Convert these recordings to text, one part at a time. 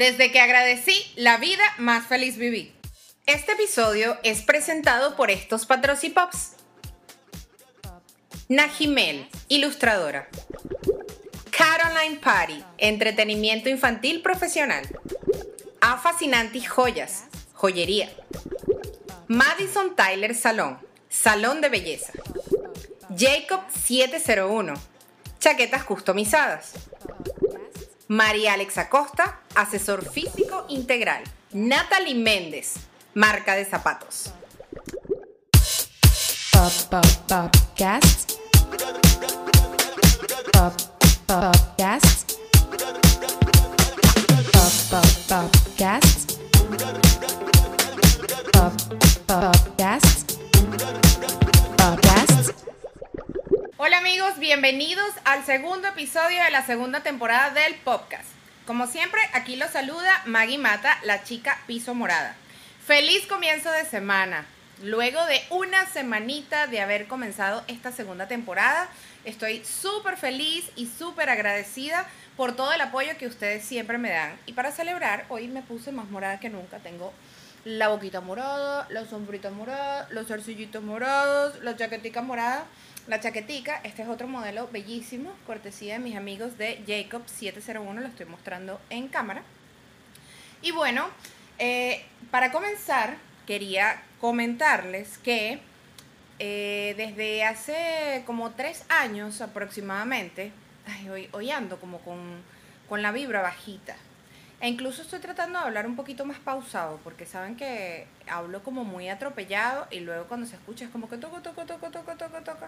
Desde que agradecí, la vida más feliz viví. Este episodio es presentado por estos patrocipops. Najimel, ilustradora. Caroline Party, entretenimiento infantil profesional. A Fascinanti Joyas, joyería. Madison Tyler Salón, salón de belleza. Jacob 701, chaquetas customizadas. María Alexa Costa, asesor físico integral. Natalie Méndez, marca de zapatos. Pop, pop. Pop, podcast. Hola amigos, bienvenidos al segundo episodio de la segunda temporada del podcast. Como siempre, aquí los saluda Maggie Mata, la chica piso morada. Feliz comienzo de semana. Luego de una semanita de haber comenzado esta segunda temporada, estoy súper feliz y súper agradecida por todo el apoyo que ustedes siempre me dan. Y para celebrar, hoy me puse más morada que nunca. Tengo la boquita morada, la sombrita morada, los zarcillitos morados, la chaquetica morada. La chaquetica, este es otro modelo bellísimo, cortesía de mis amigos de Jacob 701, lo estoy mostrando en cámara. Y bueno, eh, para comenzar, quería comentarles que eh, desde hace como tres años aproximadamente, ay, hoy, como con, con la vibra bajita. E incluso estoy tratando de hablar un poquito más pausado, porque saben que hablo como muy atropellado y luego cuando se escucha es como que toco, toco, toco, toco, toco, toco.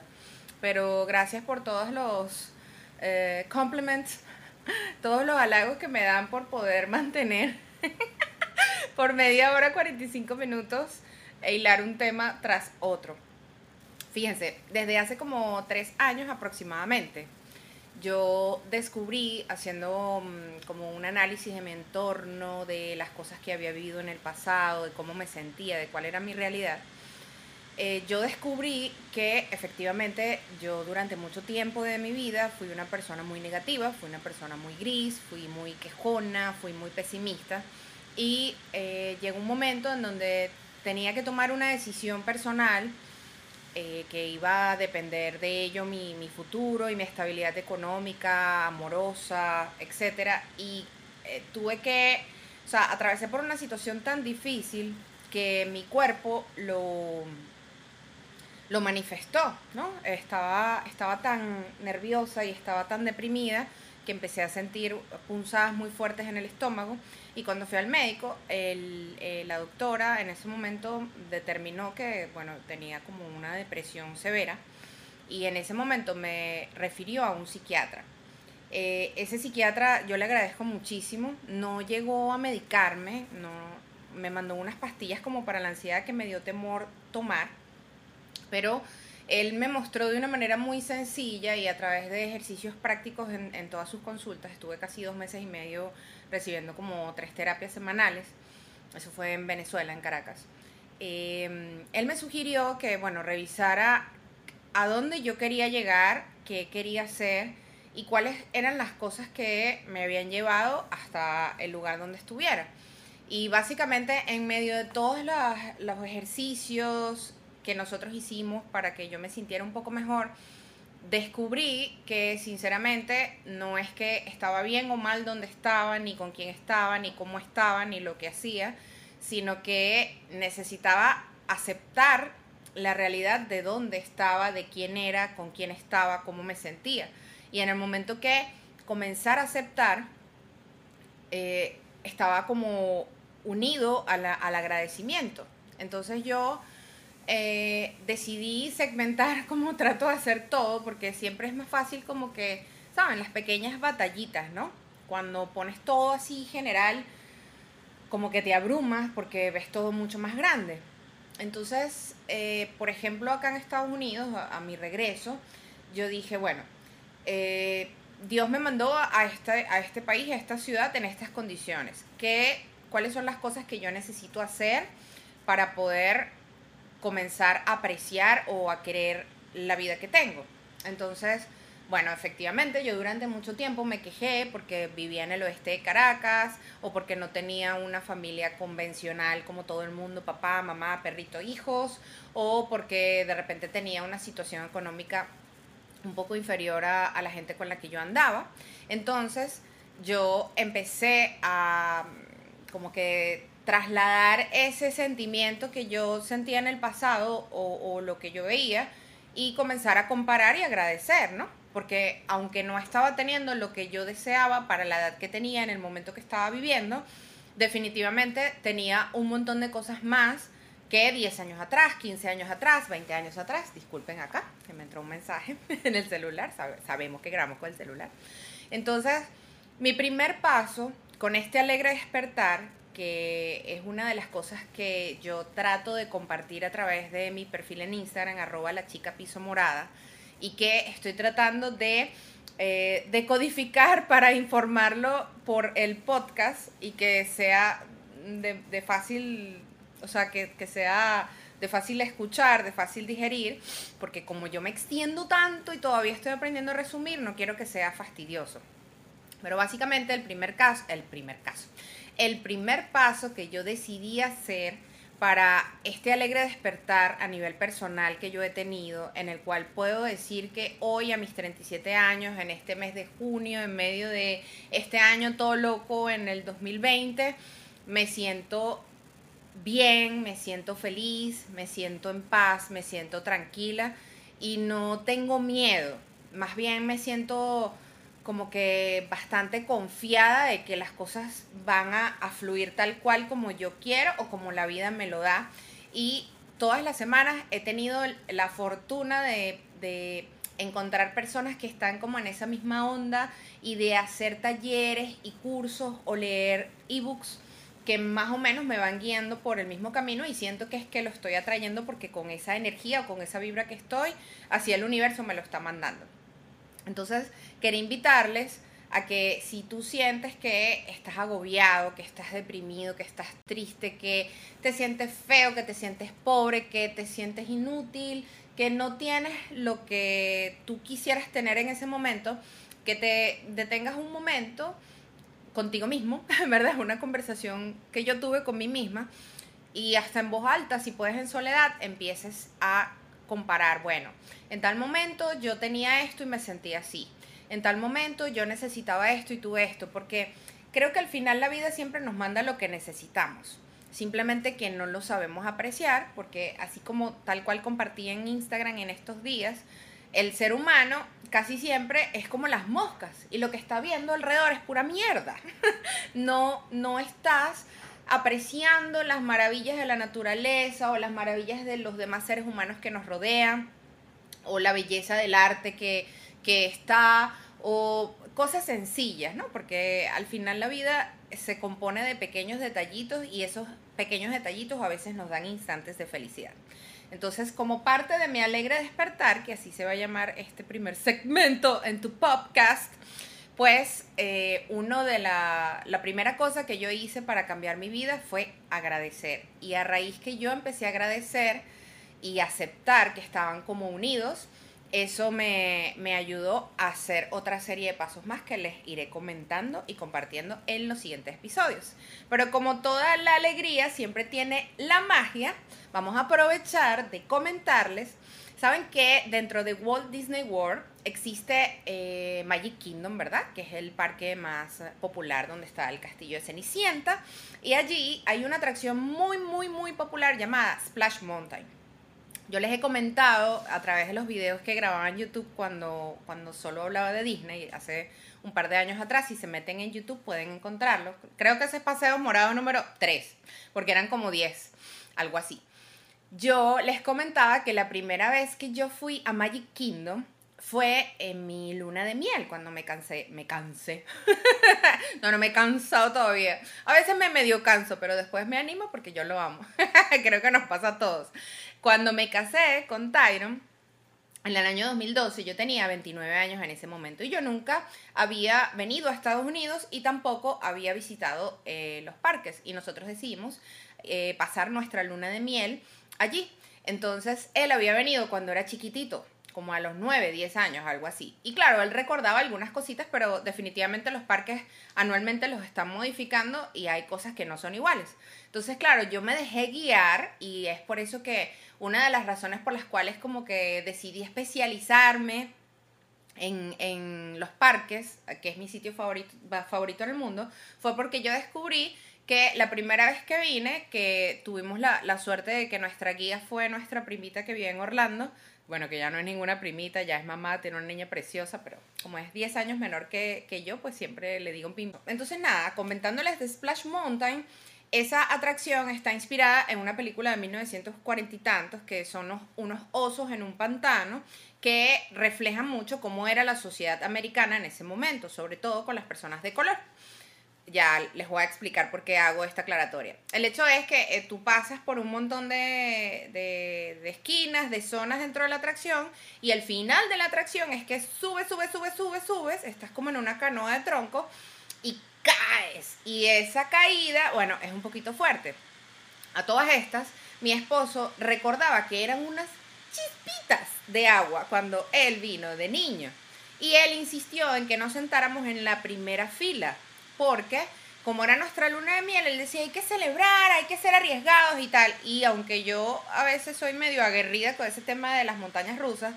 Pero gracias por todos los eh, compliments, todos los halagos que me dan por poder mantener por media hora, 45 minutos, e hilar un tema tras otro. Fíjense, desde hace como tres años aproximadamente, yo descubrí haciendo mm, como un análisis de mi entorno, de las cosas que había vivido en el pasado, de cómo me sentía, de cuál era mi realidad. eh, yo descubrí que efectivamente yo durante mucho tiempo de mi vida fui una persona muy negativa, fui una persona muy gris, fui muy quejona, fui muy pesimista y eh, llegó un momento en donde tenía que tomar una decisión personal eh, que iba a depender de ello mi, mi futuro y mi estabilidad económica, amorosa, etcétera. Y eh, tuve que, o sea, atravesé por una situación tan difícil que mi cuerpo lo, lo manifestó, ¿no? Estaba, estaba tan nerviosa y estaba tan deprimida que empecé a sentir punzadas muy fuertes en el estómago. Y cuando fui al médico, eh, la doctora en ese momento determinó que, bueno, tenía como una depresión severa. Y en ese momento me refirió a un psiquiatra. Eh, ese psiquiatra yo le agradezco muchísimo, no llegó a medicarme, no, me mandó unas pastillas como para la ansiedad que me dio temor tomar, pero él me mostró de una manera muy sencilla y a través de ejercicios prácticos en, todas sus consultas, estuve casi dos meses y medio recibiendo como tres terapias semanales, eso fue en Venezuela, en Caracas. Eh, él me sugirió que, bueno, revisara a dónde yo quería llegar, qué quería hacer y cuáles eran las cosas que me habían llevado hasta el lugar donde estuviera. Y básicamente en medio de todos los ejercicios que nosotros hicimos para que yo me sintiera un poco mejor, descubrí que sinceramente no es que estaba bien o mal donde estaba, ni con quién estaba, ni cómo estaba, ni lo que hacía, sino que necesitaba aceptar la realidad de dónde estaba, de quién era, con quién estaba, cómo me sentía. Y en el momento que comenzar a aceptar, eh, estaba como unido a al agradecimiento. Entonces yo eh, decidí segmentar como trato de hacer todo, porque siempre es más fácil como que, ¿saben? Las pequeñas batallitas, ¿no? Cuando pones todo así general, como que te abrumas porque ves todo mucho más grande. Entonces, eh, por ejemplo, acá en Estados Unidos, a, mi regreso, yo dije, bueno, eh, Dios me mandó a este, a este país, a esta ciudad, en estas condiciones. ¿Qué, ¿Cuáles son las cosas que yo necesito hacer para poder comenzar a apreciar o a querer la vida que tengo? Entonces, Bueno, efectivamente, yo durante mucho tiempo me quejé porque vivía en el oeste de Caracas o porque no tenía una familia convencional como todo el mundo, papá, mamá, perrito, hijos, o porque de repente tenía una situación económica un poco inferior a, la gente con la que yo andaba. Entonces, yo empecé a como que trasladar ese sentimiento que yo sentía en el pasado o, lo que yo veía y comenzar a comparar y agradecer, ¿no? Porque aunque no estaba teniendo lo que yo deseaba para la edad que tenía en el momento que estaba viviendo, definitivamente tenía un montón de cosas más que 10 años atrás, 15 años atrás, 20 años atrás. Disculpen acá, que me entró un mensaje en el celular, sabe- sabemos que grabamos con el celular. Entonces, mi primer paso con este alegre despertar, que es una de las cosas que yo trato de compartir a través de mi perfil en Instagram, arroba la chica piso morada, y que estoy tratando de eh, decodificar para informarlo por el podcast y que sea de, fácil, o sea, que, que sea de fácil escuchar, de fácil digerir, porque como yo me extiendo tanto y todavía estoy aprendiendo a resumir, no quiero que sea fastidioso. Pero básicamente el primer caso, el primer caso, el primer paso que yo decidí hacer para este alegre despertar a nivel personal que yo he tenido, en el cual puedo decir que hoy a mis 37 años, en este mes de junio, en medio de este año todo loco, en el 2020, me siento bien, me siento feliz, me siento en paz, me siento tranquila y no tengo miedo. Más bien me siento como que bastante confiada de que las cosas van a, fluir tal cual como yo quiero o como la vida me lo da. Y todas las semanas he tenido la fortuna de, de encontrar personas que están como en esa misma onda y de hacer talleres y cursos o leer ebooks que más o menos me van guiando por el mismo camino y siento que es que lo estoy atrayendo porque con esa energía o con esa vibra que estoy, hacia el universo me lo está mandando. Entonces, quería invitarles a que si tú sientes que estás agobiado, que estás deprimido, que estás triste, que te sientes feo, que te sientes pobre, que te sientes inútil, que no tienes lo que tú quisieras tener en ese momento, que te detengas un momento contigo mismo, ¿verdad? Es una conversación que yo tuve con mí misma y hasta en voz alta, si puedes en soledad, empieces a comparar, bueno, en tal momento yo tenía esto y me sentía así, en tal momento yo necesitaba esto y tuve esto, porque creo que al final la vida siempre nos manda lo que necesitamos, simplemente que no lo sabemos apreciar, porque así como tal cual compartí en Instagram en estos días, el ser humano casi siempre es como las moscas y lo que está viendo alrededor es pura mierda. no, no estás apreciando las maravillas de la naturaleza o las maravillas de los demás seres humanos que nos rodean o la belleza del arte que, que está o cosas sencillas, ¿no? Porque al final la vida se compone de pequeños detallitos y esos pequeños detallitos a veces nos dan instantes de felicidad. Entonces, como parte de mi alegre despertar, que así se va a llamar este primer segmento en tu podcast, pues eh, uno de la, la primera cosa que yo hice para cambiar mi vida fue agradecer. Y a raíz que yo empecé a agradecer y aceptar que estaban como unidos, eso me, me, ayudó a hacer otra serie de pasos más que les iré comentando y compartiendo en los siguientes episodios. Pero como toda la alegría siempre tiene la magia, vamos a aprovechar de comentarles. Saben que dentro de Walt Disney World existe eh, Magic Kingdom, ¿verdad? Que es el parque más popular donde está el castillo de Cenicienta. Y allí hay una atracción muy, muy, muy popular llamada Splash Mountain. Yo les he comentado a través de los videos que grababa en YouTube cuando, cuando solo hablaba de Disney, hace un par de años atrás, si se meten en YouTube pueden encontrarlo. Creo que ese es paseo morado número 3, porque eran como 10, algo así. Yo les comentaba que la primera vez que yo fui a Magic Kingdom fue en mi luna de miel, cuando me cansé, me cansé. no, no me he cansado todavía. A veces me medio canso, pero después me animo porque yo lo amo. Creo que nos pasa a todos. Cuando me casé con Tyron, en el año 2012, yo tenía 29 años en ese momento y yo nunca había venido a Estados Unidos y tampoco había visitado eh, los parques. Y nosotros decidimos eh, pasar nuestra luna de miel allí. Entonces, él había venido cuando era chiquitito como a los 9, 10 años, algo así. Y claro, él recordaba algunas cositas, pero definitivamente los parques anualmente los están modificando y hay cosas que no son iguales. Entonces, claro, yo me dejé guiar y es por eso que una de las razones por las cuales como que decidí especializarme en, en los parques, que es mi sitio favorito, favorito en el mundo, fue porque yo descubrí que la primera vez que vine, que tuvimos la, la suerte de que nuestra guía fue nuestra primita que vive en Orlando, bueno, que ya no es ninguna primita, ya es mamá, tiene una niña preciosa, pero como es 10 años menor que, que yo, pues siempre le digo un pim. Entonces nada, comentándoles de Splash Mountain, esa atracción está inspirada en una película de 1940 y tantos, que son unos, unos osos en un pantano, que reflejan mucho cómo era la sociedad americana en ese momento, sobre todo con las personas de color ya les voy a explicar por qué hago esta aclaratoria. El hecho es que eh, tú pasas por un montón de, de, esquinas, de zonas dentro de la atracción y el final de la atracción es que subes, subes, subes, subes, subes, estás como en una canoa de tronco y caes. Y esa caída, bueno, es un poquito fuerte. A todas estas, mi esposo recordaba que eran unas chispitas de agua cuando él vino de niño. Y él insistió en que nos sentáramos en la primera fila porque como era nuestra luna de miel, él decía, hay que celebrar, hay que ser arriesgados y tal. Y aunque yo a veces soy medio aguerrida con ese tema de las montañas rusas,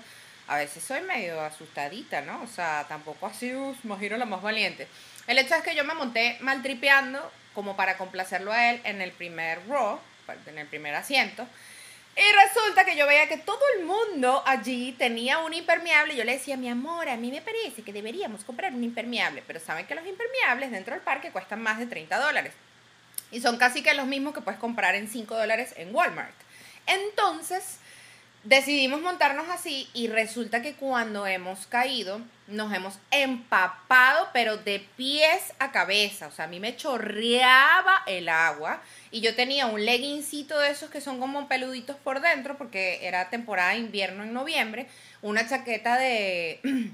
a veces soy medio asustadita, ¿no? O sea, tampoco así, imagino la más valiente. El hecho es que yo me monté maltripeando como para complacerlo a él en el primer row, en el primer asiento. Y resulta que yo veía que todo el mundo allí tenía un impermeable. Y yo le decía, mi amor, a mí me parece que deberíamos comprar un impermeable. Pero saben que los impermeables dentro del parque cuestan más de 30 dólares. Y son casi que los mismos que puedes comprar en 5 dólares en Walmart. Entonces, decidimos montarnos así y resulta que cuando hemos caído nos hemos empapado pero de pies a cabeza, o sea, a mí me chorreaba el agua y yo tenía un leggincito de esos que son como peluditos por dentro porque era temporada de invierno en noviembre, una chaqueta de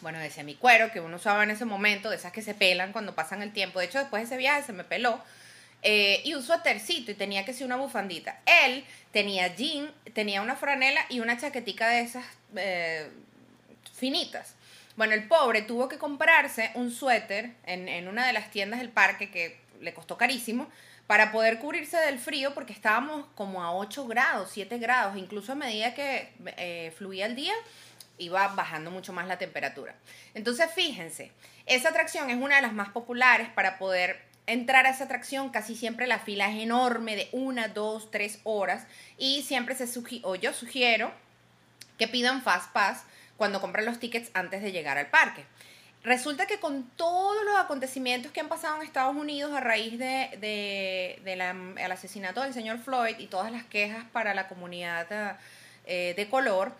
bueno, de semicuero que uno usaba en ese momento, de esas que se pelan cuando pasan el tiempo. De hecho, después de ese viaje se me peló eh, y un suétercito y tenía que ser una bufandita. Él tenía jean, tenía una franela y una chaquetica de esas eh, finitas. Bueno, el pobre tuvo que comprarse un suéter en, en, una de las tiendas del parque que le costó carísimo para poder cubrirse del frío porque estábamos como a 8 grados, 7 grados, incluso a medida que eh, fluía el día iba bajando mucho más la temperatura. Entonces, fíjense, esa atracción es una de las más populares para poder entrar a esa atracción, casi siempre la fila es enorme de una, dos, tres horas y siempre se sugiere, o yo sugiero que pidan Fast Pass cuando compran los tickets antes de llegar al parque. Resulta que con todos los acontecimientos que han pasado en Estados Unidos a raíz de, de, de asesinato del señor Floyd y todas las quejas para la comunidad eh, de color,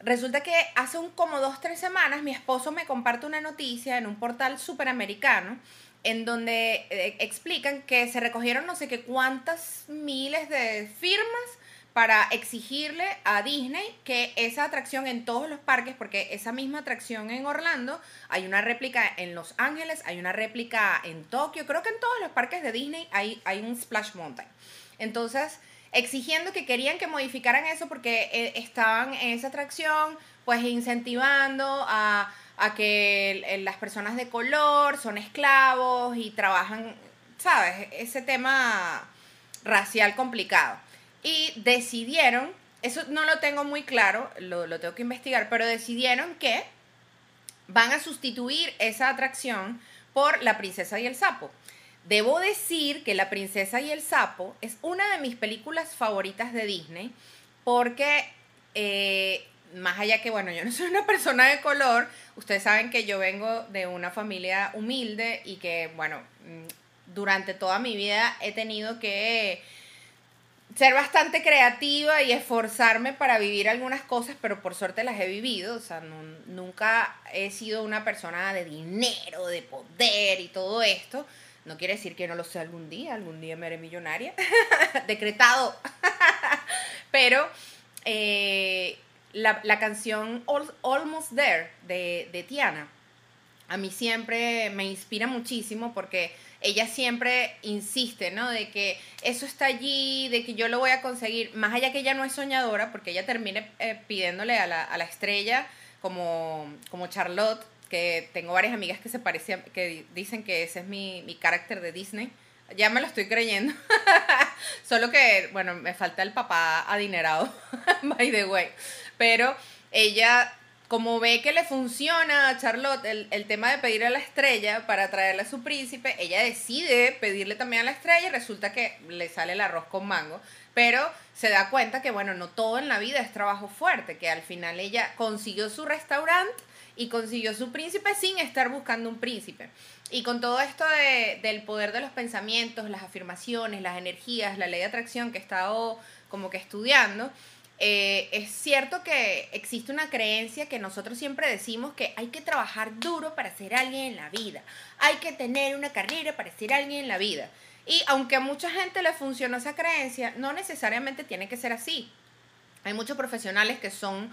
resulta que hace un como dos, tres semanas mi esposo me comparte una noticia en un portal superamericano en donde eh, explican que se recogieron no sé qué cuántas miles de firmas para exigirle a Disney que esa atracción en todos los parques, porque esa misma atracción en Orlando, hay una réplica en Los Ángeles, hay una réplica en Tokio, creo que en todos los parques de Disney hay, hay un Splash Mountain. Entonces, exigiendo que querían que modificaran eso porque eh, estaban en esa atracción, pues incentivando a a que las personas de color son esclavos y trabajan, ¿sabes? Ese tema racial complicado. Y decidieron, eso no lo tengo muy claro, lo, lo tengo que investigar, pero decidieron que van a sustituir esa atracción por La princesa y el sapo. Debo decir que La princesa y el sapo es una de mis películas favoritas de Disney porque eh, más allá que, bueno, yo no soy una persona de color, ustedes saben que yo vengo de una familia humilde y que, bueno, mm, durante toda mi vida he tenido que ser bastante creativa y esforzarme para vivir algunas cosas, pero por suerte las he vivido, o sea, nunca he sido una persona de dinero, de poder y todo esto. No quiere decir que no lo sea algún día, algún día me haré millonaria, decretado. pero eh, la, la canción Almost There de, de Tiana, a mí siempre me inspira muchísimo porque ella siempre insiste, ¿no? De que eso está allí, de que yo lo voy a conseguir, más allá que ella no es soñadora, porque ella termine eh, pidiéndole a la, a la estrella como, como Charlotte, que tengo varias amigas que se parecían, que dicen que ese es mi, mi carácter de Disney. Ya me lo estoy creyendo. Solo que, bueno, me falta el papá adinerado, by the way. Pero ella, como ve que le funciona a Charlotte el, tema de pedir a la estrella para traerle a su príncipe, ella decide pedirle también a la estrella y resulta que le sale el arroz con mango. Pero se da cuenta que, bueno, no todo en la vida es trabajo fuerte, que al final ella consiguió su restaurante y consiguió su príncipe sin estar buscando un príncipe. Y con todo esto de- del poder de los pensamientos, las afirmaciones, las energías, la ley de atracción que he estado como que estudiando, eh, es cierto que existe una creencia que nosotros siempre decimos que hay que trabajar duro para ser alguien en la vida, hay que tener una carrera para ser alguien en la vida. Y aunque a mucha gente le funciona esa creencia, no necesariamente tiene que ser así. Hay muchos profesionales que son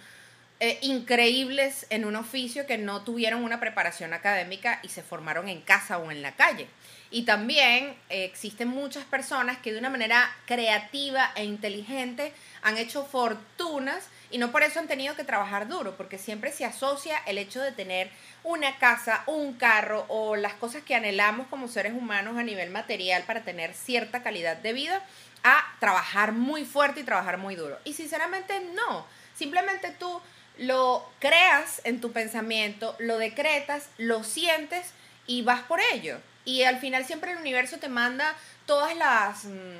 eh, increíbles en un oficio que no tuvieron una preparación académica y se formaron en casa o en la calle. Y también eh, existen muchas personas que de una manera creativa e inteligente han hecho fortunas y no por eso han tenido que trabajar duro, porque siempre se asocia el hecho de tener una casa, un carro o las cosas que anhelamos como seres humanos a nivel material para tener cierta calidad de vida a trabajar muy fuerte y trabajar muy duro. Y sinceramente no, simplemente tú lo creas en tu pensamiento, lo decretas, lo sientes y vas por ello. Y al final siempre el universo te manda todas las mm,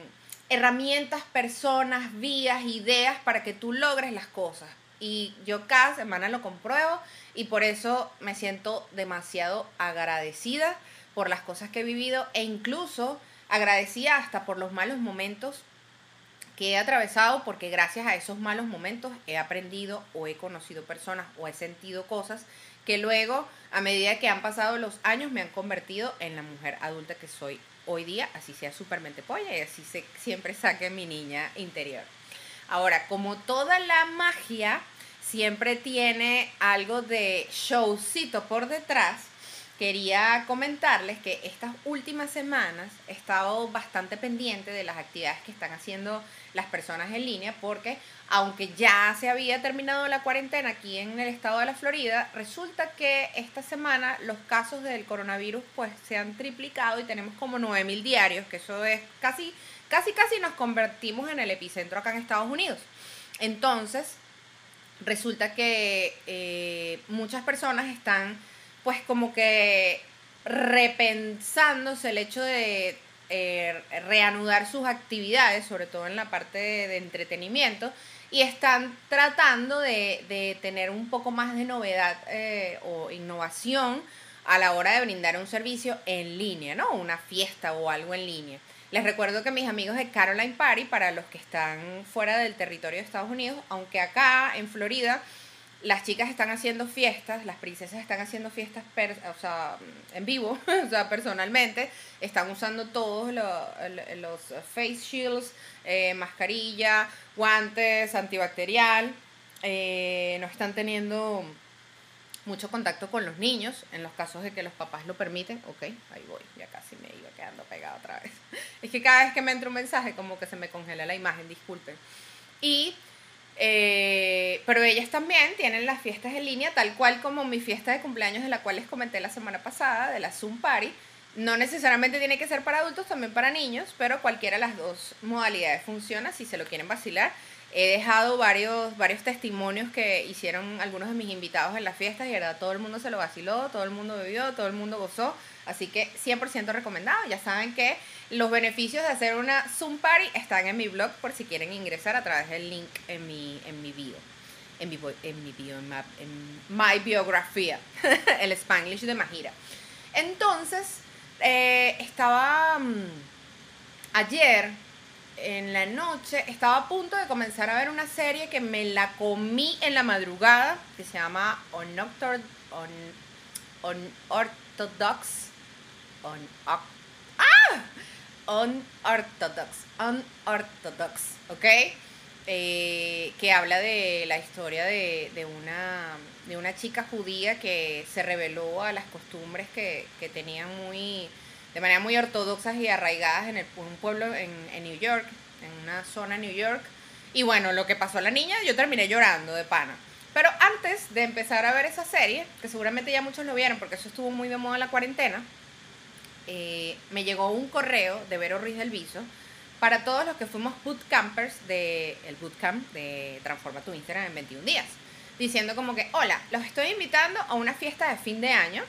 herramientas, personas, vías, ideas para que tú logres las cosas. Y yo cada semana lo compruebo y por eso me siento demasiado agradecida por las cosas que he vivido e incluso agradecida hasta por los malos momentos que he atravesado porque gracias a esos malos momentos he aprendido o he conocido personas o he sentido cosas que luego a medida que han pasado los años me han convertido en la mujer adulta que soy hoy día, así sea supermente polla y así se, siempre saque mi niña interior. Ahora, como toda la magia siempre tiene algo de showcito por detrás, quería comentarles que estas últimas semanas he estado bastante pendiente de las actividades que están haciendo las personas en línea porque aunque ya se había terminado la cuarentena aquí en el estado de la Florida, resulta que esta semana los casos del coronavirus pues se han triplicado y tenemos como 9000 diarios, que eso es casi casi casi nos convertimos en el epicentro acá en Estados Unidos. Entonces, resulta que eh, muchas personas están pues como que repensándose el hecho de eh, reanudar sus actividades, sobre todo en la parte de, entretenimiento, y están tratando de, de, tener un poco más de novedad eh, o innovación a la hora de brindar un servicio en línea, ¿no? Una fiesta o algo en línea. Les recuerdo que mis amigos de Caroline Party, para los que están fuera del territorio de Estados Unidos, aunque acá en Florida las chicas están haciendo fiestas, las princesas están haciendo fiestas o sea, en vivo, o sea, personalmente, están usando todos los, los face shields, eh, mascarilla, guantes, antibacterial, eh, no están teniendo mucho contacto con los niños, en los casos de que los papás lo permiten, ok, ahí voy, ya casi me iba quedando pegada otra vez. Es que cada vez que me entra un mensaje como que se me congela la imagen, disculpen. Y eh, pero ellas también tienen las fiestas en línea, tal cual como mi fiesta de cumpleaños de la cual les comenté la semana pasada, de la Zoom Party. No necesariamente tiene que ser para adultos, también para niños, pero cualquiera de las dos modalidades funciona si se lo quieren vacilar. He dejado varios, varios testimonios que hicieron algunos de mis invitados en las fiestas y verdad todo el mundo se lo vaciló, todo el mundo bebió, todo el mundo gozó. Así que 100% recomendado. Ya saben que los beneficios de hacer una Zoom Party están en mi blog por si quieren ingresar a través del link en mi, en mi bio. En mi, bio, en, ma, my biografía, el Spanglish de Majira. Entonces, eh, estaba um, ayer en la noche, estaba a punto de comenzar a ver una serie que me la comí en la madrugada, que se llama Unorthodox, on, Unorthodox, on, ah, Unorthodox, Unorthodox, ¿ok? Eh, que habla de la historia de, de, una, de una chica judía que se reveló a las costumbres que, que tenían muy de manera muy ortodoxas y arraigadas en un pueblo en, en New York, en una zona en New York. Y bueno, lo que pasó a la niña, yo terminé llorando de pana. Pero antes de empezar a ver esa serie, que seguramente ya muchos lo vieron porque eso estuvo muy de moda en la cuarentena, eh, me llegó un correo de Vero Ruiz del Viso para todos los que fuimos bootcampers del el bootcamp de Transforma tu Instagram en 21 días. Diciendo como que, hola, los estoy invitando a una fiesta de fin de año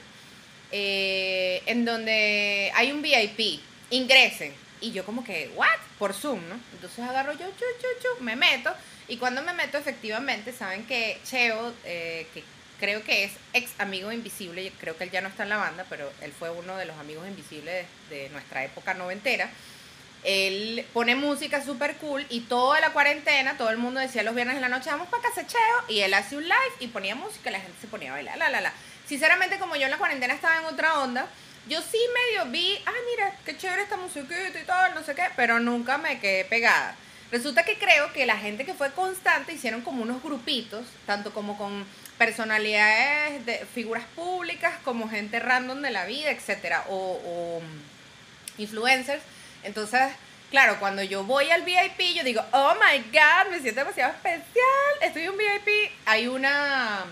eh, en donde hay un VIP, ingresen. Y yo como que, ¿what? Por Zoom, ¿no? Entonces agarro yo, chu, chu, chu, me meto. Y cuando me meto, efectivamente, saben que Cheo, eh, que creo que es ex amigo invisible, creo que él ya no está en la banda, pero él fue uno de los amigos invisibles de, de nuestra época noventera. Él pone música súper cool y toda la cuarentena, todo el mundo decía los viernes en la noche, vamos para casa Cheo, y él hace un live y ponía música la gente se ponía a bailar, la, la, la. Sinceramente, como yo en la cuarentena estaba en otra onda, yo sí medio vi, ah, mira, qué chévere esta musiquita y tal, no sé qué, pero nunca me quedé pegada. Resulta que creo que la gente que fue constante hicieron como unos grupitos, tanto como con personalidades de figuras públicas, como gente random de la vida, etcétera, o, o influencers. Entonces, claro, cuando yo voy al VIP, yo digo, oh my god, me siento demasiado especial. Estoy en un VIP, hay una,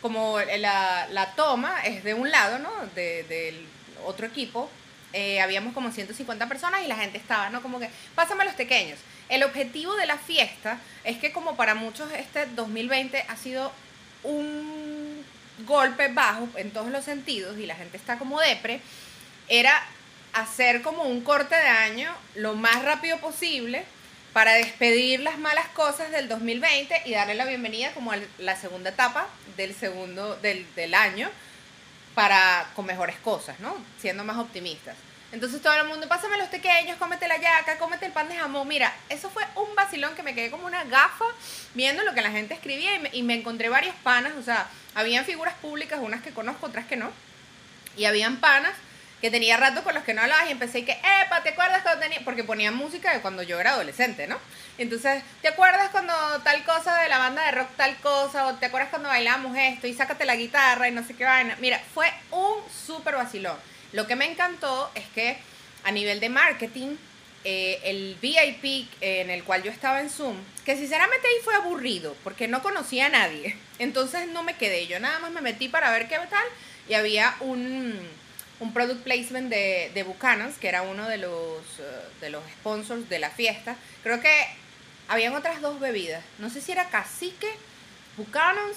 como la, la toma es de un lado, ¿no? De- del otro equipo. Eh, habíamos como 150 personas y la gente estaba, ¿no? Como que, pásame los pequeños. El objetivo de la fiesta es que como para muchos este 2020 ha sido un golpe bajo en todos los sentidos y la gente está como depre, era hacer como un corte de año lo más rápido posible para despedir las malas cosas del 2020 y darle la bienvenida como a la segunda etapa del segundo del, del año para con mejores cosas, ¿no? Siendo más optimistas. Entonces todo el mundo, pásame los pequeños, cómete la yaca, cómete el pan de jamón. Mira, eso fue un vacilón que me quedé como una gafa viendo lo que la gente escribía y me, encontré varios panas, o sea, habían figuras públicas, unas que conozco, otras que no. Y habían panas que tenía rato con los que no hablaba y empecé y que, epa, ¿te acuerdas cuando tenía? Porque ponían música de cuando yo era adolescente, ¿no? Entonces, ¿te acuerdas cuando tal cosa de la banda de rock tal cosa? ¿O te acuerdas cuando bailábamos esto y sácate la guitarra y no sé qué vaina? Mira, fue un súper vacilón. Lo que me encantó es que a nivel de marketing, eh, el VIP eh, en el cual yo estaba en Zoom, que sinceramente ahí fue aburrido, porque no conocía a nadie. Entonces no me quedé, yo nada más me metí para ver qué tal y había un, un product placement de, de que era uno de los, eh, de los sponsors de la fiesta. Creo que habían otras dos bebidas, no sé si era Cacique, Buchanan's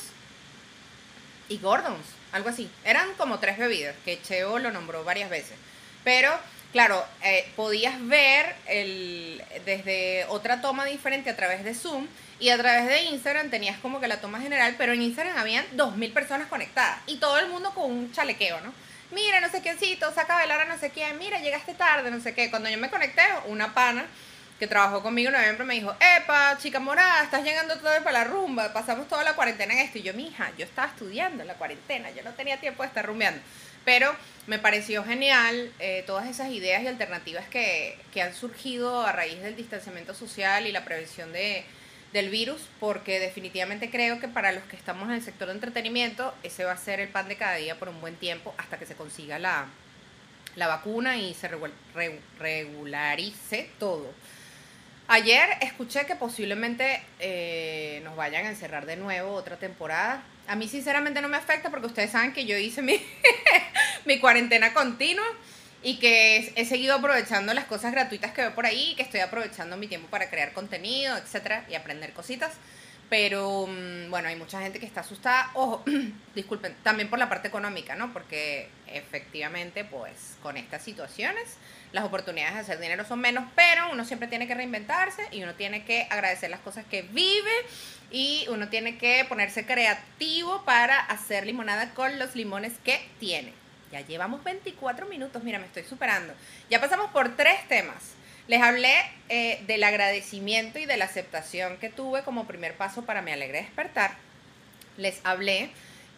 y Gordon's, algo así. Eran como tres bebidas, que Cheo lo nombró varias veces. Pero, claro, eh, podías ver el, desde otra toma diferente a través de Zoom y a través de Instagram tenías como que la toma general, pero en Instagram habían 2.000 personas conectadas y todo el mundo con un chalequeo, ¿no? Mira, no sé quiéncito, saca a bailar a no sé quién, mira, llegaste tarde, no sé qué. Cuando yo me conecté, una pana que trabajó conmigo en noviembre me dijo, epa, chica morada, estás llegando tarde para la rumba, pasamos toda la cuarentena en esto. Y yo, mija, yo estaba estudiando en la cuarentena, yo no tenía tiempo de estar rumbeando. Pero me pareció genial eh, todas esas ideas y alternativas que, que han surgido a raíz del distanciamiento social y la prevención de, del virus, porque definitivamente creo que para los que estamos en el sector de entretenimiento, ese va a ser el pan de cada día por un buen tiempo hasta que se consiga la, la vacuna y se regul- re- regularice todo. Ayer escuché que posiblemente eh, nos vayan a encerrar de nuevo otra temporada. A mí sinceramente no me afecta porque ustedes saben que yo hice mi, mi cuarentena continua y que he seguido aprovechando las cosas gratuitas que veo por ahí, que estoy aprovechando mi tiempo para crear contenido, etcétera, y aprender cositas. Pero mm, bueno, hay mucha gente que está asustada. Ojo, disculpen, también por la parte económica, ¿no? Porque efectivamente, pues con estas situaciones, las oportunidades de hacer dinero son menos, pero uno siempre tiene que reinventarse y uno tiene que agradecer las cosas que vive y uno tiene que ponerse creativo para hacer limonada con los limones que tiene. Ya llevamos 24 minutos, mira, me estoy superando. Ya pasamos por tres temas. Les hablé eh, del agradecimiento y de la aceptación que tuve como primer paso para Me Alegre Despertar. Les hablé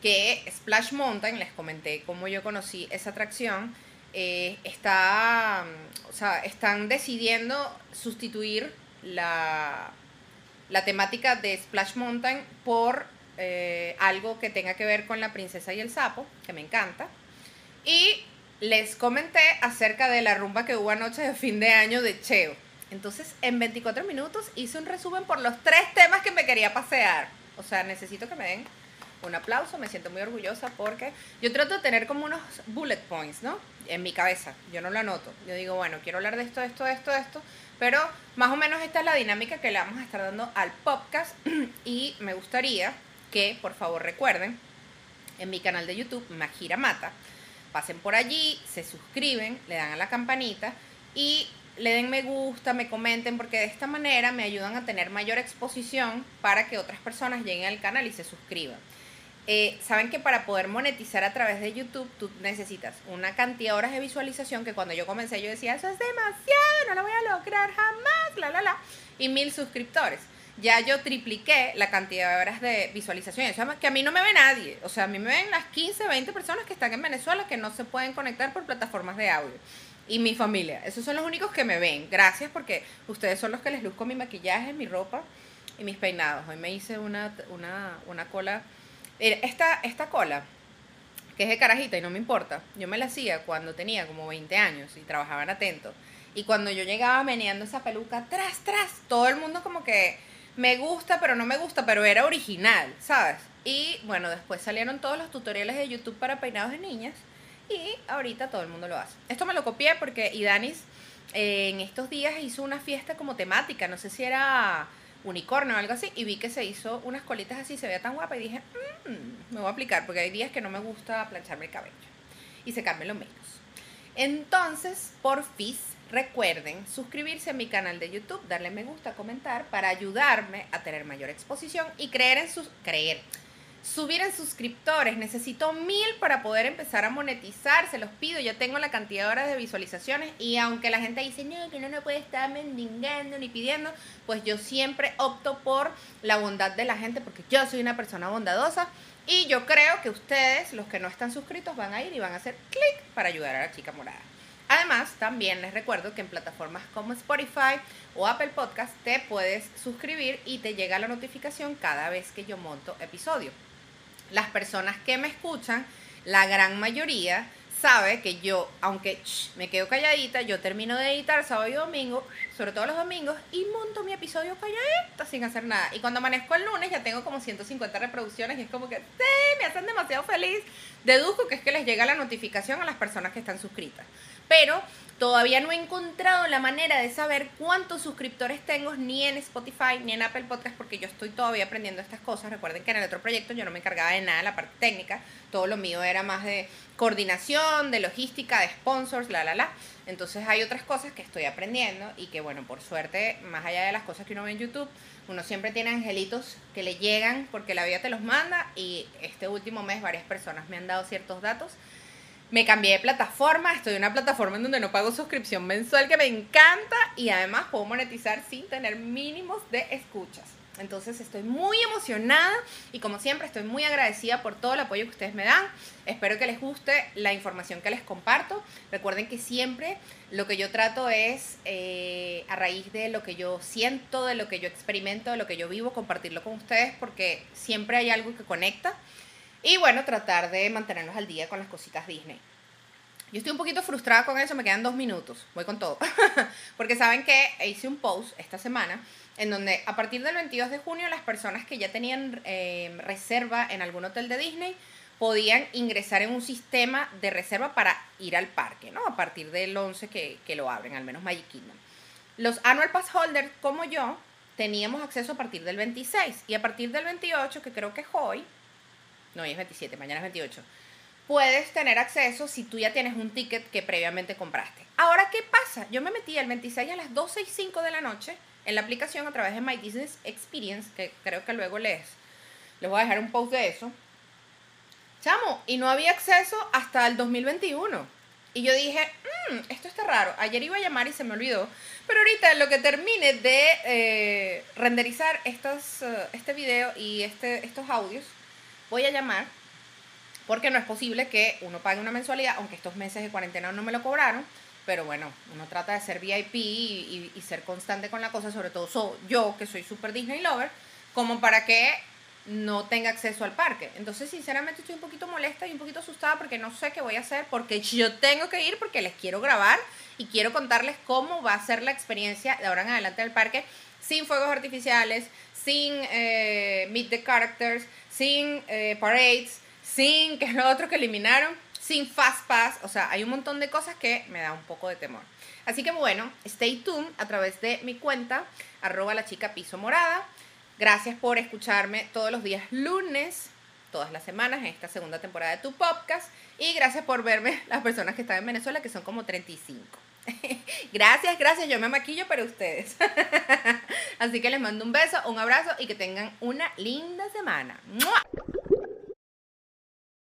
que Splash Mountain, les comenté cómo yo conocí esa atracción, eh, está, mm, o sea, están decidiendo sustituir la, la temática de Splash Mountain por eh, algo que tenga que ver con la princesa y el sapo, que me encanta. Y les comenté acerca de la rumba que hubo anoche de fin de año de Cheo. Entonces, en 24 minutos hice un resumen por los tres temas que me quería pasear. O sea, necesito que me den un aplauso, me siento muy orgullosa porque yo trato de tener como unos bullet points, ¿no? En mi cabeza, yo no lo anoto. Yo digo, bueno, quiero hablar de esto, esto, esto, esto, pero más o menos esta es la dinámica que le vamos a estar dando al podcast y me gustaría que por favor recuerden en mi canal de YouTube, Majira Mata, pasen por allí, se suscriben, le dan a la campanita y le den me gusta, me comenten, porque de esta manera me ayudan a tener mayor exposición para que otras personas lleguen al canal y se suscriban. Eh, Saben que para poder monetizar a través de YouTube tú necesitas una cantidad de horas de visualización que cuando yo comencé yo decía, eso es demasiado, no lo voy a lograr jamás, la, la, la, y mil suscriptores. Ya yo tripliqué la cantidad de horas de visualización, o sea, que a mí no me ve nadie, o sea, a mí me ven las 15, 20 personas que están en Venezuela que no se pueden conectar por plataformas de audio y mi familia. Esos son los únicos que me ven. Gracias porque ustedes son los que les luzco mi maquillaje, mi ropa y mis peinados. Hoy me hice una, una, una cola. Esta, esta cola, que es de carajita y no me importa, yo me la hacía cuando tenía como 20 años y trabajaba en Atento. Y cuando yo llegaba meneando esa peluca, tras, tras, todo el mundo como que me gusta, pero no me gusta, pero era original, ¿sabes? Y bueno, después salieron todos los tutoriales de YouTube para peinados de niñas y ahorita todo el mundo lo hace. Esto me lo copié porque Idanis eh, en estos días hizo una fiesta como temática, no sé si era unicornio o algo así, y vi que se hizo unas colitas así, se veía tan guapa y dije, "Mm, me voy a aplicar porque hay días que no me gusta plancharme el cabello y secármelo menos. Entonces, por fin, recuerden suscribirse a mi canal de YouTube, darle me gusta, comentar para ayudarme a tener mayor exposición y creer en sus creer. Subir en suscriptores, necesito mil para poder empezar a monetizar, se los pido, ya tengo la cantidad de horas de visualizaciones y aunque la gente dice, no, que no no puede estar mendigando ni pidiendo, pues yo siempre opto por la bondad de la gente porque yo soy una persona bondadosa y yo creo que ustedes, los que no están suscritos, van a ir y van a hacer clic para ayudar a la chica morada. Además, también les recuerdo que en plataformas como Spotify o Apple Podcast te puedes suscribir y te llega la notificación cada vez que yo monto episodio. Las personas que me escuchan, la gran mayoría, sabe que yo, aunque me quedo calladita, yo termino de editar sábado y domingo, sobre todo los domingos, y monto mi episodio calladita sin hacer nada. Y cuando amanezco el lunes ya tengo como 150 reproducciones y es como que, sí, me hacen demasiado feliz. Deduzco que es que les llega la notificación a las personas que están suscritas. Pero todavía no he encontrado la manera de saber cuántos suscriptores tengo ni en Spotify ni en Apple Podcast porque yo estoy todavía aprendiendo estas cosas. Recuerden que en el otro proyecto yo no me encargaba de nada de la parte técnica, todo lo mío era más de coordinación, de logística, de sponsors, la, la, la. Entonces hay otras cosas que estoy aprendiendo y que bueno, por suerte, más allá de las cosas que uno ve en YouTube, uno siempre tiene angelitos que le llegan porque la vida te los manda y este último mes varias personas me han dado ciertos datos me cambié de plataforma, estoy en una plataforma en donde no pago suscripción mensual que me encanta y además puedo monetizar sin tener mínimos de escuchas. Entonces estoy muy emocionada y como siempre estoy muy agradecida por todo el apoyo que ustedes me dan. Espero que les guste la información que les comparto. Recuerden que siempre lo que yo trato es eh, a raíz de lo que yo siento, de lo que yo experimento, de lo que yo vivo, compartirlo con ustedes porque siempre hay algo que conecta. Y bueno, tratar de mantenernos al día con las cositas Disney. Yo estoy un poquito frustrada con eso, me quedan dos minutos, voy con todo. Porque saben que hice un post esta semana en donde a partir del 22 de junio las personas que ya tenían eh, reserva en algún hotel de Disney podían ingresar en un sistema de reserva para ir al parque, ¿no? A partir del 11 que, que lo abren, al menos Magic Kingdom. Los Annual Pass Holders, como yo, teníamos acceso a partir del 26 y a partir del 28, que creo que es hoy, no, hoy es 27, mañana es 28, puedes tener acceso si tú ya tienes un ticket que previamente compraste. Ahora, ¿qué pasa? Yo me metí el 26 a las 12 y 5 de la noche en la aplicación a través de My Business Experience, que creo que luego les, les voy a dejar un post de eso. Chamo, y no había acceso hasta el 2021. Y yo dije, "Mm, esto está raro. Ayer iba a llamar y se me olvidó. Pero ahorita lo que termine de eh, renderizar estos, eh, este video y este, estos audios, voy a llamar porque no es posible que uno pague una mensualidad, aunque estos meses de cuarentena no me lo cobraron, pero bueno, uno trata de ser VIP y, ser constante con la cosa, sobre todo so- yo, que soy super Disney lover, como para que no tenga acceso al parque. Entonces, sinceramente, estoy un poquito molesta y un poquito asustada porque no sé qué voy a hacer, porque yo tengo que ir porque les quiero grabar y quiero contarles cómo va a ser la experiencia de ahora en adelante del parque sin fuegos artificiales, sin eh, Meet the Characters, sin eh, parades, sin, que es lo otro que eliminaron, sin Fast Pass. O sea, hay un montón de cosas que me da un poco de temor. Así que bueno, stay tuned a través de mi cuenta, arroba la chica piso morada. Gracias por escucharme todos los días lunes, todas las semanas en esta segunda temporada de tu podcast. Y gracias por verme las personas que están en Venezuela, que son como 35. gracias, gracias. Yo me maquillo para ustedes. Así que les mando un beso, un abrazo y que tengan una linda semana. ¡Mua!